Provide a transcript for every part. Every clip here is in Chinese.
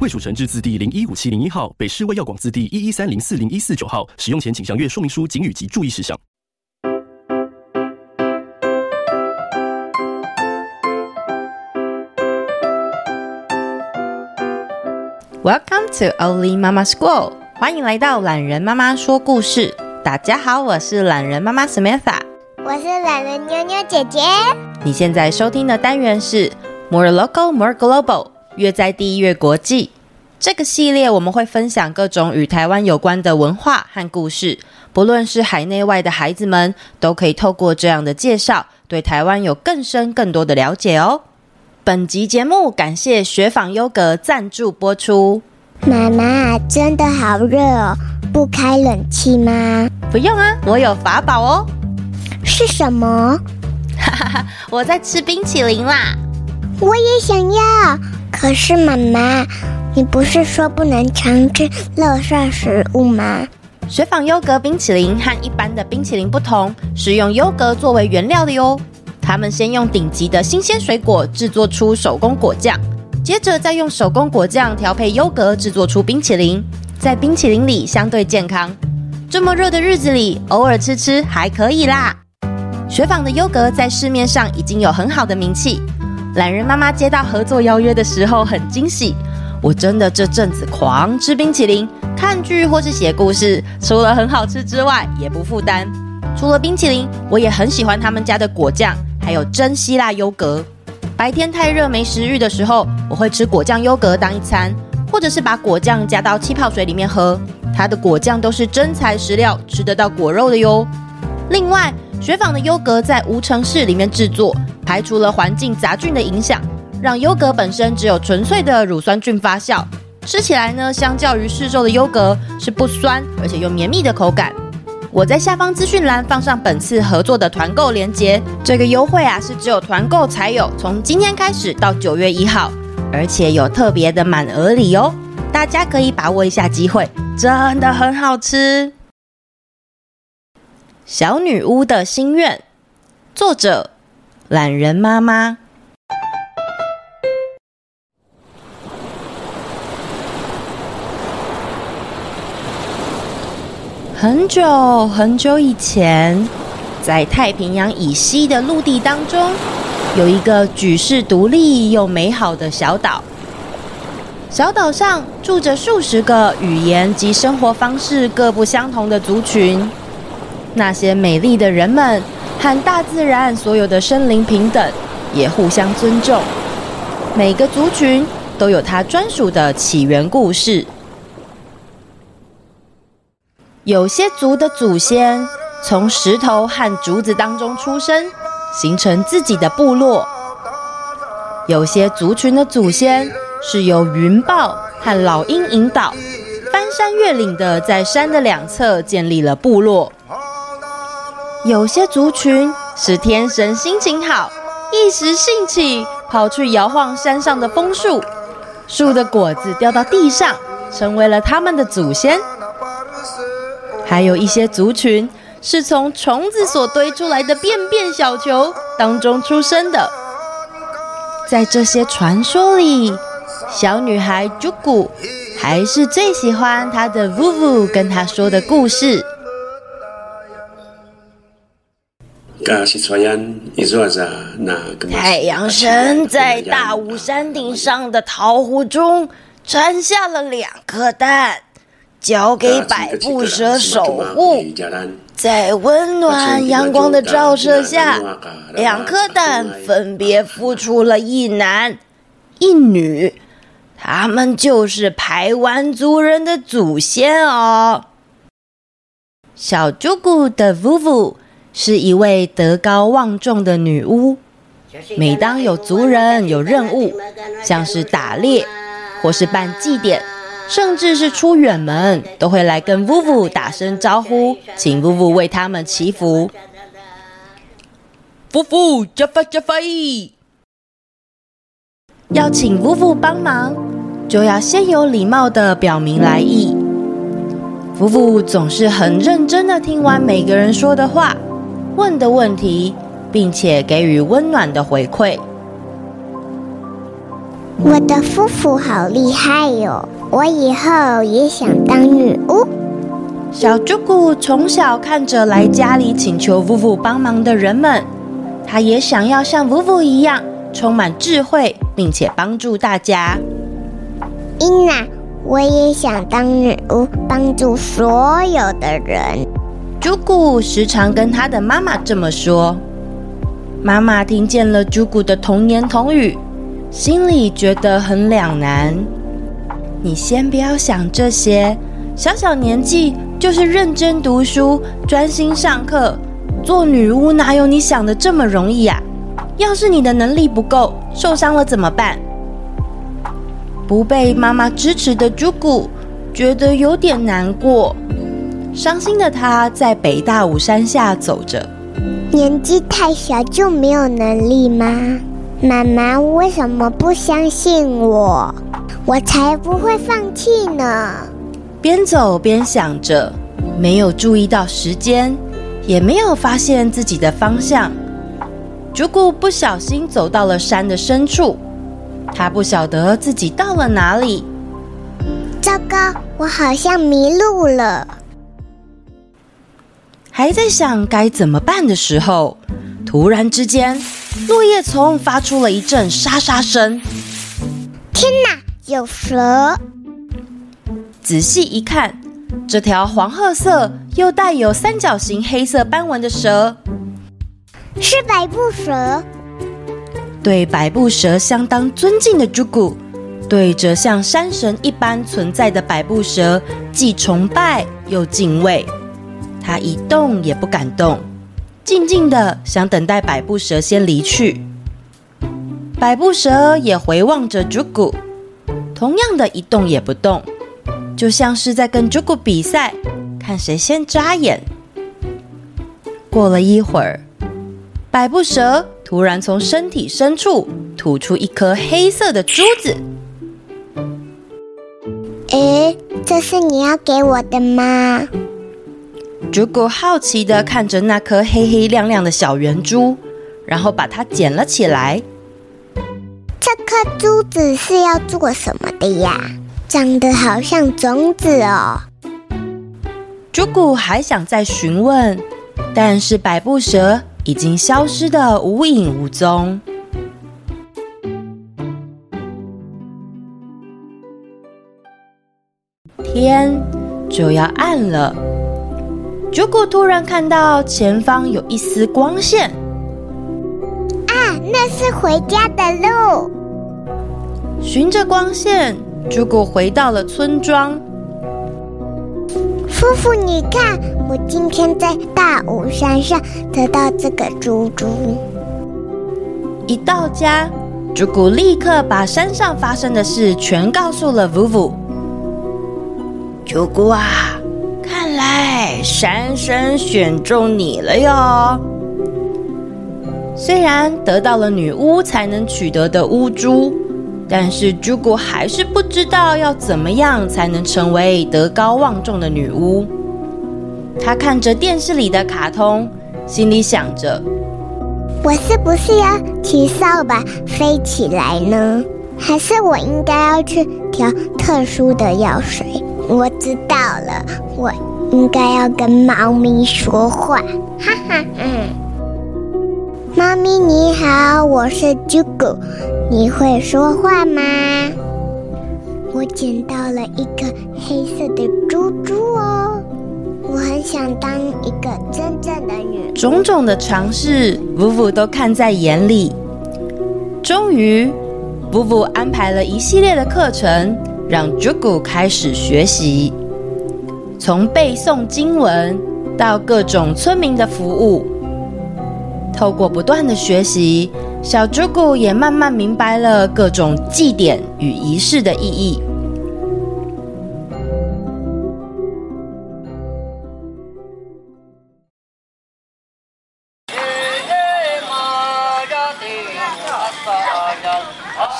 卫署成字字第零一五七零一号，北市卫药广字第一一三零四零一四九号。使用前请详阅说明书、警语及注意事项。Welcome to Oli Mama School，欢迎来到懒人妈妈说故事。大家好，我是懒人妈妈 Samantha，我是懒人妞妞姐姐。你现在收听的单元是 More Local, More Global，越在第一月国际。这个系列我们会分享各种与台湾有关的文化和故事，不论是海内外的孩子们，都可以透过这样的介绍，对台湾有更深更多的了解哦。本集节目感谢雪纺优格赞助播出。妈妈，真的好热哦，不开冷气吗？不用啊，我有法宝哦。是什么？哈哈哈，我在吃冰淇淋啦。我也想要。可是妈妈，你不是说不能常吃垃圾食物吗？雪纺优格冰淇淋和一般的冰淇淋不同，是用优格作为原料的哟。他们先用顶级的新鲜水果制作出手工果酱，接着再用手工果酱调配优格制作出冰淇淋，在冰淇淋里相对健康。这么热的日子里，偶尔吃吃还可以啦。雪纺的优格在市面上已经有很好的名气。懒人妈妈接到合作邀约的时候很惊喜，我真的这阵子狂吃冰淇淋，看剧或是写故事，除了很好吃之外，也不负担。除了冰淇淋，我也很喜欢他们家的果酱。还有真希腊优格，白天太热没食欲的时候，我会吃果酱优格当一餐，或者是把果酱加到气泡水里面喝。它的果酱都是真材实料，吃得到果肉的哟。另外，雪纺的优格在无尘室里面制作，排除了环境杂菌的影响，让优格本身只有纯粹的乳酸菌发酵，吃起来呢，相较于市售的优格是不酸，而且又绵密的口感。我在下方资讯栏放上本次合作的团购链接，这个优惠啊是只有团购才有，从今天开始到九月一号，而且有特别的满额礼哦，大家可以把握一下机会，真的很好吃。小女巫的心愿，作者懒人妈妈。很久很久以前，在太平洋以西的陆地当中，有一个举世独立又美好的小岛。小岛上住着数十个语言及生活方式各不相同的族群。那些美丽的人们和大自然所有的生灵平等，也互相尊重。每个族群都有它专属的起源故事。有些族的祖先从石头和竹子当中出生，形成自己的部落；有些族群的祖先是由云豹和老鹰引导，翻山越岭的在山的两侧建立了部落；有些族群是天神心情好，一时兴起跑去摇晃山上的枫树，树的果子掉到地上，成为了他们的祖先。还有一些族群是从虫子所堆出来的便便小球当中出生的。在这些传说里，小女孩朱古还是最喜欢她的呜呜跟她说的故事。太阳神在大武山顶上的桃湖中产下了两颗蛋。交给百步蛇守护，在温暖阳光的照射下，两颗蛋分别孵出了一男一女，他们就是排湾族人的祖先哦。小猪姑的 Vuvu 是一位德高望重的女巫，每当有族人有任务，像是打猎或是办祭典。甚至是出远门都会来跟 vuvu 打声招呼，请 vuvu 为他们祈福。vuvu Jaffa Jaffa，要请 vuvu 帮忙，就要先有礼貌的表明来意。vuvu 总是很认真的听完每个人说的话、问的问题，并且给予温暖的回馈。我的夫妇好厉害哟！我以后也想当女巫。小朱古从小看着来家里请求 vuvu 帮忙的人们。他也想要像 vuvu 一样充满智慧，并且帮助大家。伊娜，我也想当女巫，帮助所有的人。朱古时常跟他的妈妈这么说。妈妈听见了朱古的童言童语，心里觉得很两难。你先不要想这些，小小年纪就是认真读书，专心上课。做女巫哪有你想的这么容易呀？要是你的能力不够，受伤了怎么办？不被妈妈支持的朱古觉得有点难过，伤心的他在北大武山下走着。年纪太小就没有能力吗？妈妈为什么不相信我？我才不会放弃呢。边走边想着，没有注意到时间。也没有发现自己的方向，朱古不小心走到了山的深处，他不晓得自己到了哪里。糟糕，我好像迷路了。还在想该怎么办的时候，突然之间，落叶丛发出了一阵沙沙声。天哪，有蛇！仔细一看。这条黄褐色又带有三角形黑色斑纹的蛇，是百步蛇。对百步蛇相当尊敬的朱古，对着像山神一般存在的百步蛇，既崇拜又敬畏。他一动也不敢动，静静的想等待百步蛇先离去。百步蛇也回望着朱古，同样的一动也不动。就像是在跟朱古比赛，看谁先眨眼。过了一会儿，百步蛇突然从身体深处吐出一颗黑色的珠子。诶，这是你要给我的吗？朱古好奇的看着那颗黑黑亮亮的小圆珠，然后把它捡了起来。这颗珠子是要做什么的呀？长得好像种子哦。朱古还想再询问，但是百步蛇已经消失的无影无踪。天就要暗了，朱古突然看到前方有一丝光线。啊，那是回家的路。循着光线。朱古回到了村庄。夫妇，你看，我今天在大武山上得到这个珠珠。一到家，朱古立刻把山上发生的事全告诉了 vuvu。朱古啊，看来山神选中你了哟。虽然得到了女巫才能取得的乌珠。但是朱古还是不知道要怎么样才能成为德高望重的女巫。她看着电视里的卡通，心里想着：我是不是要骑扫把飞起来呢？还是我应该要去调特殊的药水？我知道了，我应该要跟猫咪说话。哈哈，嗯，猫咪你好，我是朱古。你会说话吗？我捡到了一个黑色的珠珠哦，我很想当一个真正的女。种种的尝试，vuvu 都看在眼里。终于，vuvu 安排了一系列的课程，让 Jugo 开始学习，从背诵经文到各种村民的服务。透过不断的学习，小猪姑也慢慢明白了各种祭典与仪式的意义。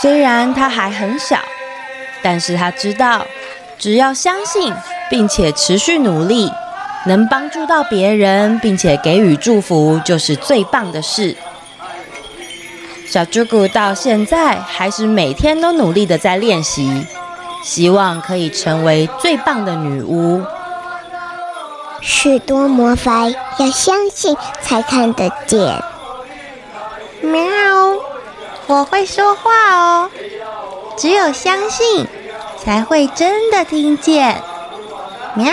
虽然他还很小，但是他知道，只要相信并且持续努力，能帮助到别人，并且给予祝福，就是最棒的事。小猪姑到现在还是每天都努力的在练习，希望可以成为最棒的女巫。许多魔法要相信才看得见。喵，我会说话哦，只有相信才会真的听见。喵，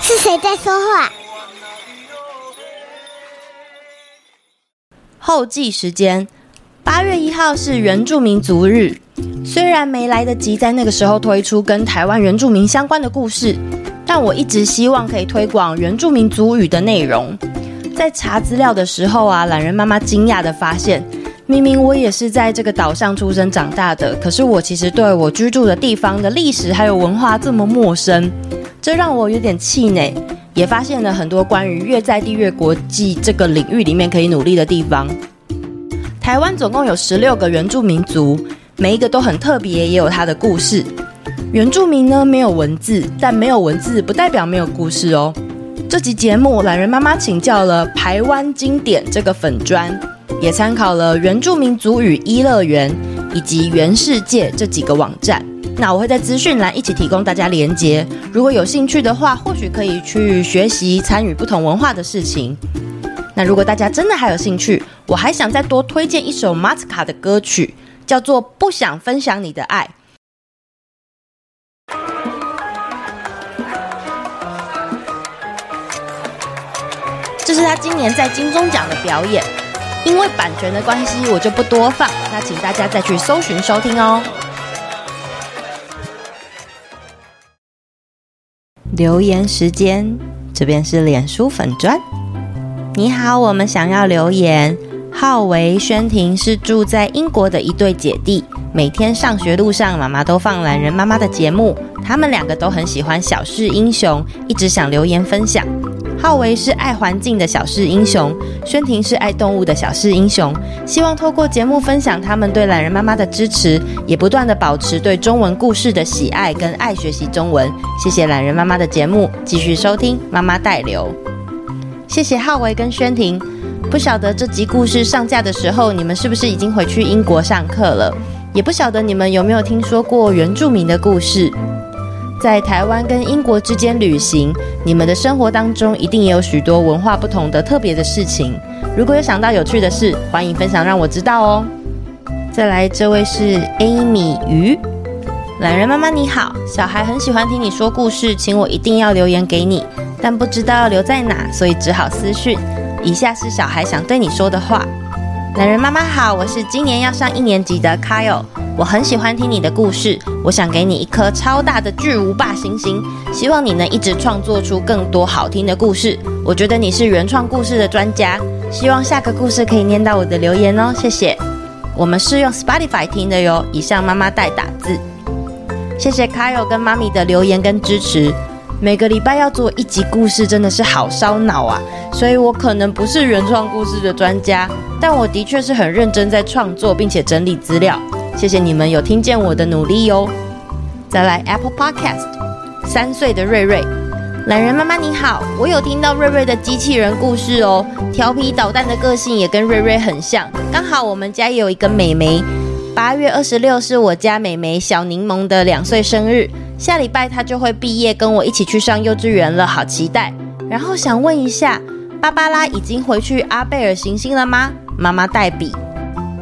是谁在说话？后记时间：八月一号是原住民族日，虽然没来得及在那个时候推出跟台湾原住民相关的故事。但我一直希望可以推广原住民族语的内容。在查资料的时候啊，懒人妈妈惊讶的发现，明明我也是在这个岛上出生长大的，可是我其实对我居住的地方的历史还有文化这么陌生，这让我有点气馁。也发现了很多关于越在地越国际这个领域里面可以努力的地方。台湾总共有十六个原住民族，每一个都很特别，也有它的故事。原住民呢，没有文字，但没有文字不代表没有故事哦。这集节目，懒人妈妈请教了台湾经典这个粉砖，也参考了原住民族语一乐园以及原世界这几个网站。那我会在资讯栏一起提供大家连结，如果有兴趣的话，或许可以去学习参与不同文化的事情。那如果大家真的还有兴趣，我还想再多推荐一首马斯卡的歌曲，叫做《不想分享你的爱》。这是他今年在金钟奖的表演，因为版权的关系，我就不多放。那请大家再去搜寻收听哦。留言时间，这边是脸书粉砖。你好，我们想要留言。浩维、轩婷是住在英国的一对姐弟，每天上学路上，妈妈都放懒人妈妈的节目。他们两个都很喜欢小事英雄，一直想留言分享。浩维是爱环境的小事英雄，轩婷是爱动物的小事英雄。希望透过节目分享他们对懒人妈妈的支持，也不断地保持对中文故事的喜爱跟爱学习中文。谢谢懒人妈妈的节目，继续收听妈妈带留。谢谢浩维跟轩婷。不晓得这集故事上架的时候，你们是不是已经回去英国上课了？也不晓得你们有没有听说过原住民的故事。在台湾跟英国之间旅行，你们的生活当中一定也有许多文化不同的特别的事情。如果有想到有趣的事，欢迎分享让我知道哦。再来，这位是 Amy 鱼，懒人妈妈你好，小孩很喜欢听你说故事，请我一定要留言给你，但不知道要留在哪，所以只好私讯。以下是小孩想对你说的话。男人妈妈好，我是今年要上一年级的 Kyle。我很喜欢听你的故事，我想给你一颗超大的巨无霸星星，希望你能一直创作出更多好听的故事。我觉得你是原创故事的专家，希望下个故事可以念到我的留言哦，谢谢。我们是用 Spotify 听的哟，以上妈妈代打字。谢谢 Kyle 跟妈咪的留言跟支持。每个礼拜要做一集故事，真的是好烧脑啊！所以我可能不是原创故事的专家，但我的确是很认真在创作，并且整理资料。谢谢你们有听见我的努力哟。再来 Apple Podcast，三岁的瑞瑞，懒人妈妈你好，我有听到瑞瑞的机器人故事哦，调皮捣蛋的个性也跟瑞瑞很像。刚好我们家有一个妹妹，八月二十六是我家妹妹小柠檬的两岁生日，下礼拜他就会毕业，跟我一起去上幼稚园了，好期待。然后想问一下，芭芭拉已经回去阿贝尔行星了吗？妈妈代笔。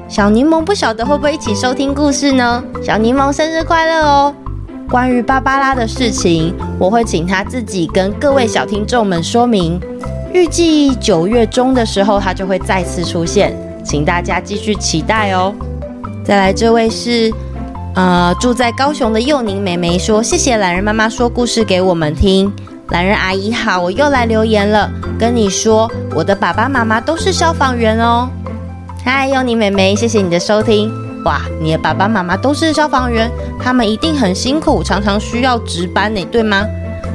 小柠檬不晓得会不会一起收听故事呢？小柠檬生日快乐哦！关于芭芭拉的事情，我会请他自己跟各位小听众们说明。预计九月中的时候，他就会再次出现，请大家继续期待哦。再来，这位是呃住在高雄的幼宁妹妹说：“谢谢懒人妈妈说故事给我们听。”懒人阿姨好，我又来留言了，跟你说，我的爸爸妈妈都是消防员哦。嗨，幼宁妹妹，谢谢你的收听。哇，你的爸爸妈妈都是消防员，他们一定很辛苦，常常需要值班呢，对吗？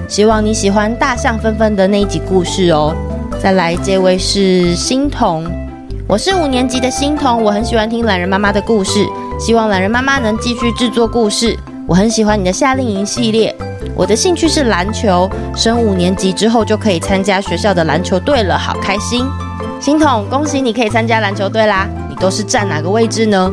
希望你喜欢大象纷纷的那一集故事哦。再来，这位是欣彤，我是五年级的欣彤，我很喜欢听懒人妈妈的故事，希望懒人妈妈能继续制作故事。我很喜欢你的夏令营系列。我的兴趣是篮球，升五年级之后就可以参加学校的篮球队了，好开心！心彤，恭喜你可以参加篮球队啦！你都是站哪个位置呢？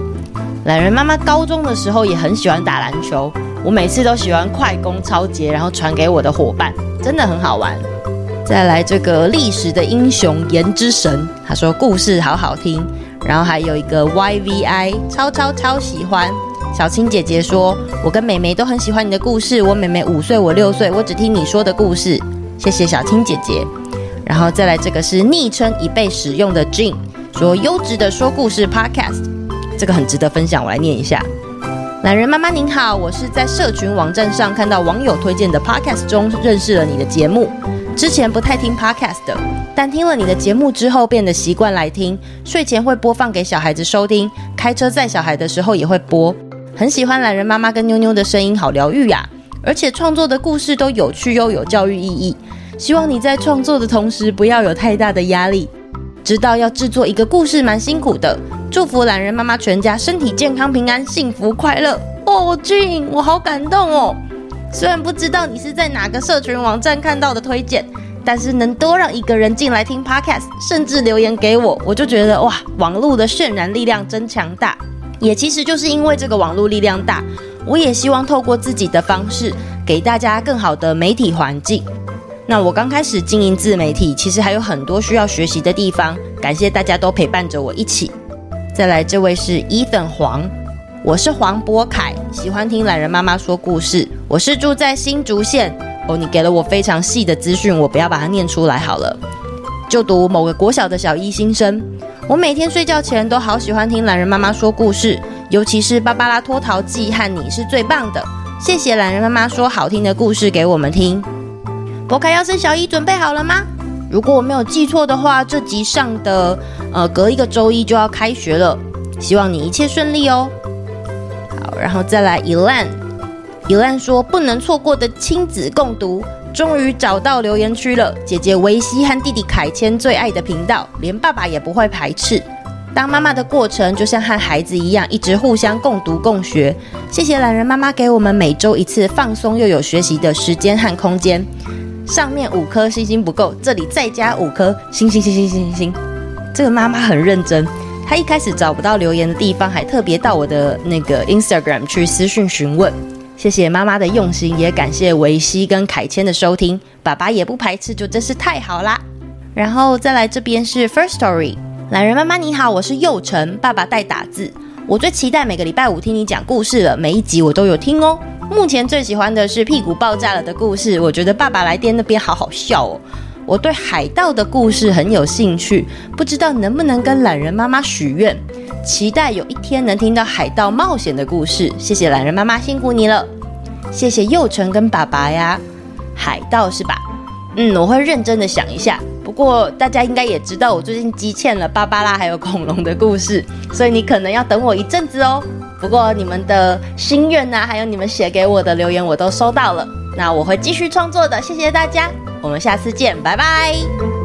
懒人妈妈高中的时候也很喜欢打篮球，我每次都喜欢快攻超节，然后传给我的伙伴，真的很好玩。再来这个历史的英雄颜之神，他说故事好好听，然后还有一个 YVI 超超超喜欢。小青姐姐说：“我跟妹妹都很喜欢你的故事。我妹妹五岁，我六岁，我只听你说的故事。谢谢小青姐姐。然后再来这个是昵称已被使用的 Jean 说优质的说故事 Podcast，这个很值得分享，我来念一下。懒人妈妈您好，我是在社群网站上看到网友推荐的 Podcast 中认识了你的节目。”之前不太听 podcast 的，但听了你的节目之后，变得习惯来听。睡前会播放给小孩子收听，开车载小孩的时候也会播。很喜欢懒人妈妈跟妞妞的声音，好疗愈呀！而且创作的故事都有趣又有教育意义。希望你在创作的同时，不要有太大的压力。知道要制作一个故事蛮辛苦的。祝福懒人妈妈全家身体健康、平安、幸福快乐。哦俊我好感动哦。虽然不知道你是在哪个社群网站看到的推荐，但是能多让一个人进来听 Podcast，甚至留言给我，我就觉得哇，网络的渲染力量真强大。也其实就是因为这个网络力量大，我也希望透过自己的方式，给大家更好的媒体环境。那我刚开始经营自媒体，其实还有很多需要学习的地方。感谢大家都陪伴着我一起。再来，这位是 Ethan 黄。我是黄博凯，喜欢听懒人妈妈说故事。我是住在新竹县哦，你给了我非常细的资讯，我不要把它念出来好了。就读某个国小的小一新生，我每天睡觉前都好喜欢听懒人妈妈说故事，尤其是《芭芭拉脱逃记》和你是最棒的。谢谢懒人妈妈说好听的故事给我们听。博凯要升小一，准备好了吗？如果我没有记错的话，这集上的呃隔一个周一就要开学了，希望你一切顺利哦。然后再来，Elan，Elan 说不能错过的亲子共读，终于找到留言区了。姐姐维希和弟弟凯谦最爱的频道，连爸爸也不会排斥。当妈妈的过程就像和孩子一样，一直互相共读共学。谢谢懒人妈妈给我们每周一次放松又有学习的时间和空间。上面五颗星星不够，这里再加五颗星星星星星星星。这个妈妈很认真。他一开始找不到留言的地方，还特别到我的那个 Instagram 去私讯询问。谢谢妈妈的用心，也感谢维希跟凯谦的收听。爸爸也不排斥，就真是太好啦。然后再来这边是 First Story，懒人妈妈你好，我是佑成，爸爸代打字。我最期待每个礼拜五听你讲故事了，每一集我都有听哦。目前最喜欢的是屁股爆炸了的故事，我觉得爸爸来电那边好好笑哦。我对海盗的故事很有兴趣，不知道能不能跟懒人妈妈许愿，期待有一天能听到海盗冒险的故事。谢谢懒人妈妈，辛苦你了。谢谢佑成跟爸爸呀，海盗是吧？嗯，我会认真的想一下。不过大家应该也知道，我最近积欠了芭芭拉还有恐龙的故事，所以你可能要等我一阵子哦。不过你们的心愿呐，还有你们写给我的留言，我都收到了。那我会继续创作的，谢谢大家。我们下次见，拜拜。